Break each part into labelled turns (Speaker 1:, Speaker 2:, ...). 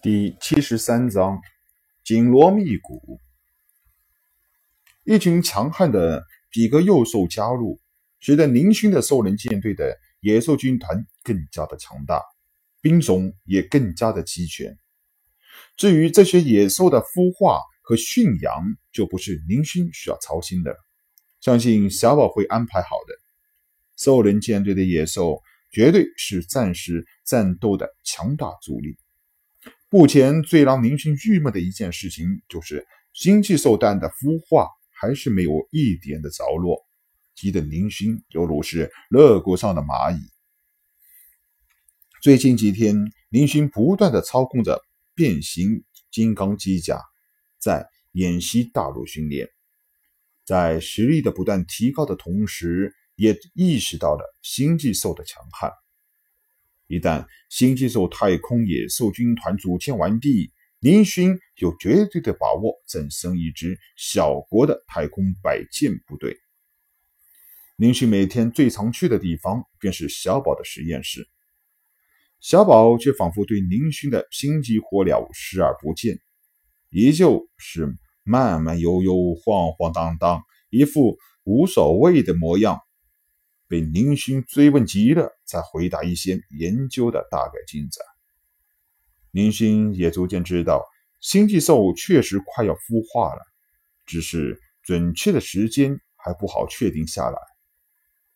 Speaker 1: 第七十三章紧锣密鼓。一群强悍的比格幼兽加入，使得宁勋的兽人舰队的野兽军团更加的强大，兵种也更加的齐全。至于这些野兽的孵化和驯养，就不是宁勋需要操心的，相信小宝会安排好的。兽人舰队的野兽绝对是暂时战斗的强大助力。目前最让林勋郁闷的一件事情，就是星际兽蛋的孵化还是没有一点的着落，急得林勋犹如是热锅上的蚂蚁。最近几天，林勋不断的操控着变形金刚机甲，在演习大陆训练，在实力的不断提高的同时，也意识到了星际兽的强悍。一旦星际兽太空野兽军团组建完毕，林勋有绝对的把握增生一支小国的太空摆件部队。林勋每天最常去的地方便是小宝的实验室，小宝却仿佛对林勋的心急火燎视而不见，依旧是慢慢悠悠、晃晃荡荡，一副无所谓的模样。被宁勋追问急了，才回答一些研究的大概进展。宁勋也逐渐知道，星际兽确实快要孵化了，只是准确的时间还不好确定下来。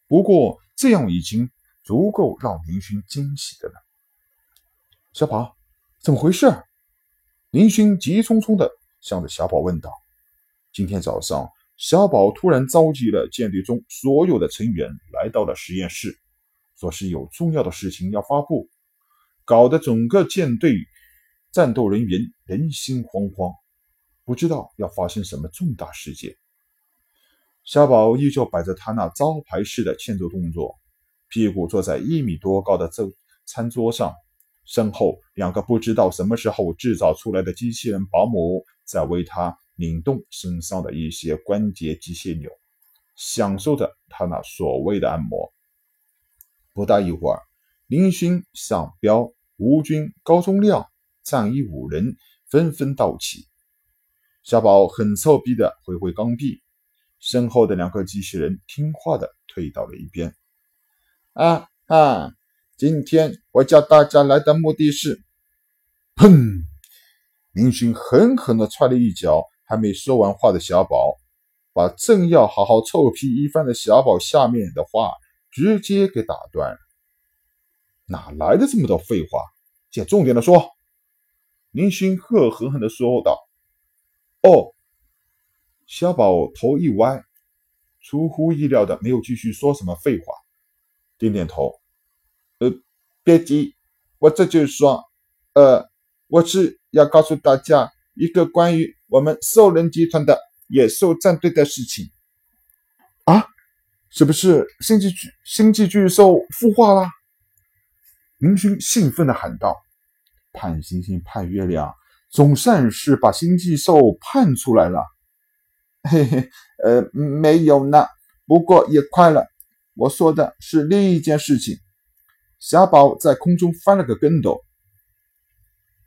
Speaker 1: 不过这样已经足够让宁勋惊喜的了。小宝，怎么回事？宁勋急匆匆地向着小宝问道：“今天早上。”小宝突然召集了舰队中所有的成员来到了实验室，说是有重要的事情要发布，搞得整个舰队战斗人员人心惶惶，不知道要发生什么重大事件。小宝依旧摆着他那招牌式的欠揍动作，屁股坐在一米多高的这餐桌上，身后两个不知道什么时候制造出来的机器人保姆在为他。拧动身上的一些关节机械钮，享受着他那所谓的按摩。不大一会儿，林勋、上彪、吴军、高宗亮、战衣五人纷纷到齐。小宝很臭逼的挥挥钢臂，身后的两个机器人听话的退到了一边。啊啊！今天我叫大家来的目的是……砰！林勋狠狠的踹了一脚。还没说完话的小宝，把正要好好臭屁一番的小宝下面的话直接给打断了。哪来的这么多废话？先重点的说。林勋恶狠狠的说道：“哦。”小宝头一歪，出乎意料的没有继续说什么废话，点点头：“呃，别急，我这就说。呃，我是要告诉大家一个关于……”我们兽人集团的野兽战队的事情啊，是不是星际巨星际巨兽孵化了？明勋兴奋地喊道：“盼星星盼月亮，总算是把星际兽盼出来了。”嘿嘿，呃，没有呢，不过也快了。我说的是另一件事情。小宝在空中翻了个跟斗，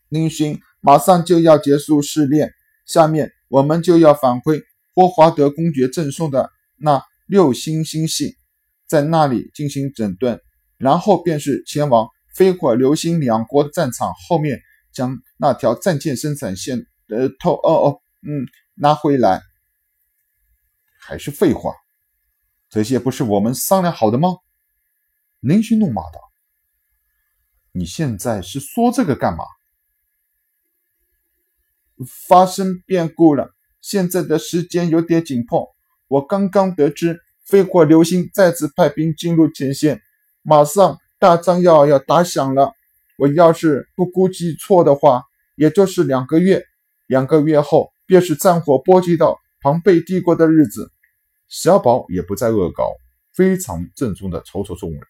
Speaker 1: 明勋马上就要结束试炼。下面我们就要返回霍华德公爵赠送的那六星星系，在那里进行整顿，然后便是前往飞火流星两国的战场，后面将那条战舰生产线的偷哦哦嗯拿回来。还是废话，这些不是我们商量好的吗？林勋怒骂道：“你现在是说这个干嘛？”发生变故了，现在的时间有点紧迫。我刚刚得知飞火流星再次派兵进入前线，马上大战要要打响了。我要是不估计错的话，也就是两个月，两个月后便是战火波及到庞贝帝国的日子。小宝也不再恶搞，非常郑重地瞅瞅众人。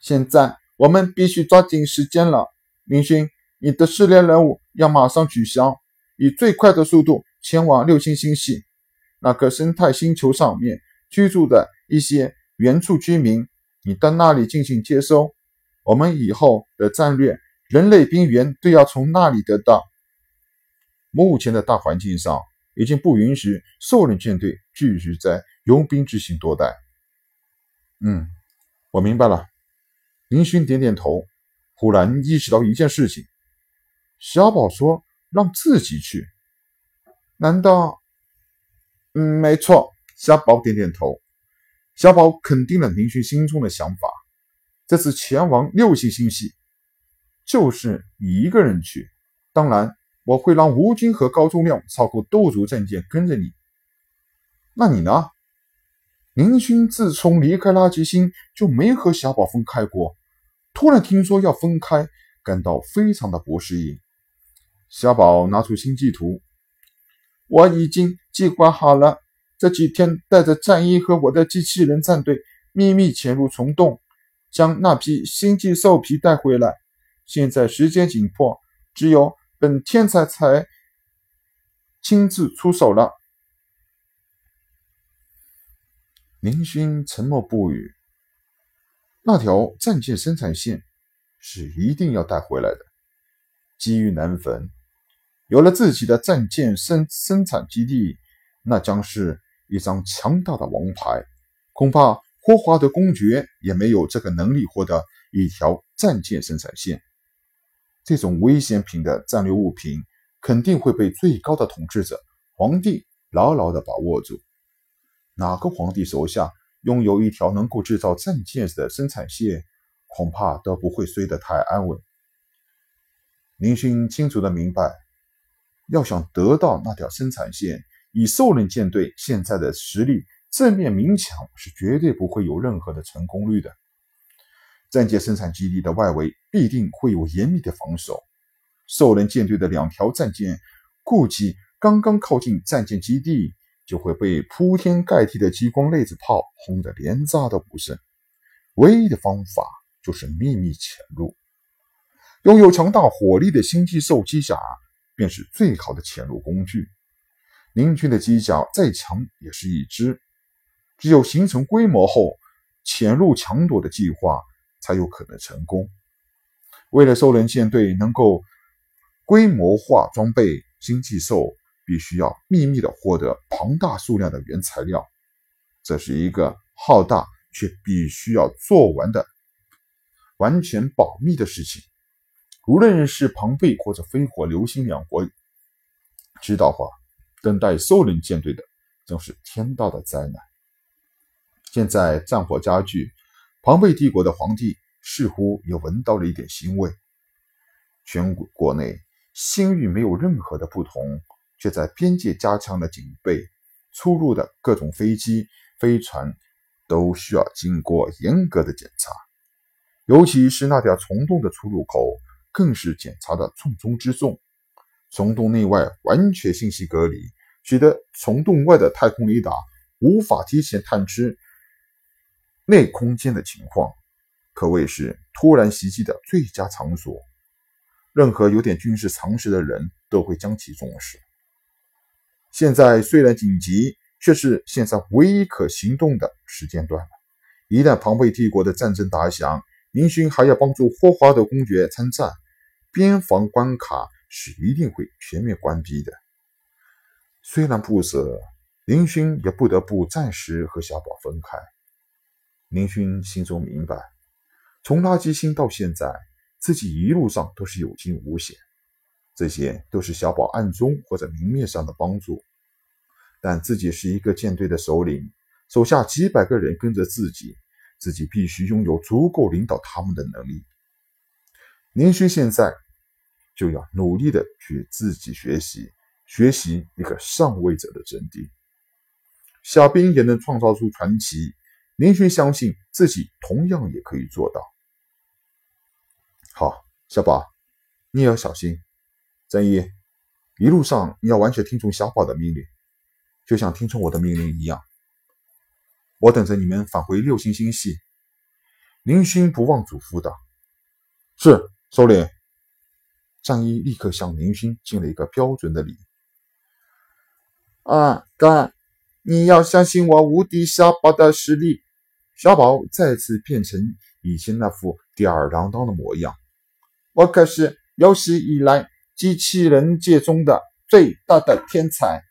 Speaker 1: 现在我们必须抓紧时间了，明勋。你的试炼任务要马上取消，以最快的速度前往六星星系那颗生态星球上面居住的一些原处居民，你到那里进行接收。我们以后的战略人类兵源都要从那里得到。目前的大环境上，已经不允许兽人舰队继续在佣兵之行多待。嗯，我明白了。林勋点点头，忽然意识到一件事情：小宝说让自己去，难道？嗯，没错。小宝点点头。小宝肯定了林勋心中的想法。这次前往六星星系，就是你一个人去。当然，我会让吴军和高宗亮操控斗族战舰跟着你。那你呢？林勋自从离开垃圾星就没和小宝分开过，突然听说要分开，感到非常的不适应。小宝拿出星际图，我已经计划好了，这几天带着战衣和我的机器人战队秘密潜入虫洞。将那批星际兽皮带回来。现在时间紧迫，只有本天才才亲自出手了。林勋沉默不语。那条战舰生产线是一定要带回来的。机遇难逢，有了自己的战舰生生产基地，那将是一张强大的王牌。恐怕。霍华德公爵也没有这个能力获得一条战舰生产线。这种危险品的战略物品肯定会被最高的统治者皇帝牢牢地把握住。哪个皇帝手下拥有一条能够制造战舰的生产线，恐怕都不会睡得太安稳。林勋清楚地明白，要想得到那条生产线，以兽人舰队现在的实力。正面明抢是绝对不会有任何的成功率的。战舰生产基地的外围必定会有严密的防守。兽人舰队的两条战舰，估计刚刚靠近战舰基地，就会被铺天盖地的激光粒子炮轰得连渣都不剩。唯一的方法就是秘密潜入。拥有强大火力的星际兽机甲，便是最好的潜入工具。明军的机甲再强，也是一支。只有形成规模后，潜入抢夺的计划才有可能成功。为了兽人舰队能够规模化装备星际兽，必须要秘密的获得庞大数量的原材料，这是一个浩大却必须要做完的完全保密的事情。无论是庞贝或者飞火流星两国知道话，等待兽人舰队的将是天大的灾难。现在战火加剧，庞贝帝国的皇帝似乎也闻到了一点腥味。全国国内星域没有任何的不同，却在边界加强了警备，出入的各种飞机、飞船都需要经过严格的检查，尤其是那条虫洞的出入口，更是检查的重中之重。虫洞内外完全信息隔离，使得虫洞外的太空雷达无法提前探知。内空间的情况可谓是突然袭击的最佳场所，任何有点军事常识的人都会将其重视。现在虽然紧急，却是现在唯一可行动的时间段了。一旦庞贝帝国的战争打响，林勋还要帮助霍华德公爵参战，边防关卡是一定会全面关闭的。虽然不舍，林勋也不得不暂时和小宝分开。林勋心中明白，从垃圾星到现在，自己一路上都是有惊无险，这些都是小宝暗中或者明面上的帮助。但自己是一个舰队的首领，手下几百个人跟着自己，自己必须拥有足够领导他们的能力。林勋现在就要努力的去自己学习，学习一个上位者的真谛。小兵也能创造出传奇。林勋相信自己同样也可以做到。好，小宝，你也要小心。正义，一路上你要完全听从小宝的命令，就像听从我的命令一样。我等着你们返回六星星系。林勋不忘嘱咐道：“是，首领。”战衣立刻向林勋敬了一个标准的礼。
Speaker 2: 啊，哥，你要相信我无敌小宝的实力。
Speaker 1: 小宝再次变成以前那副吊儿郎当的模样。
Speaker 2: 我可是有史以来机器人界中的最大的天才。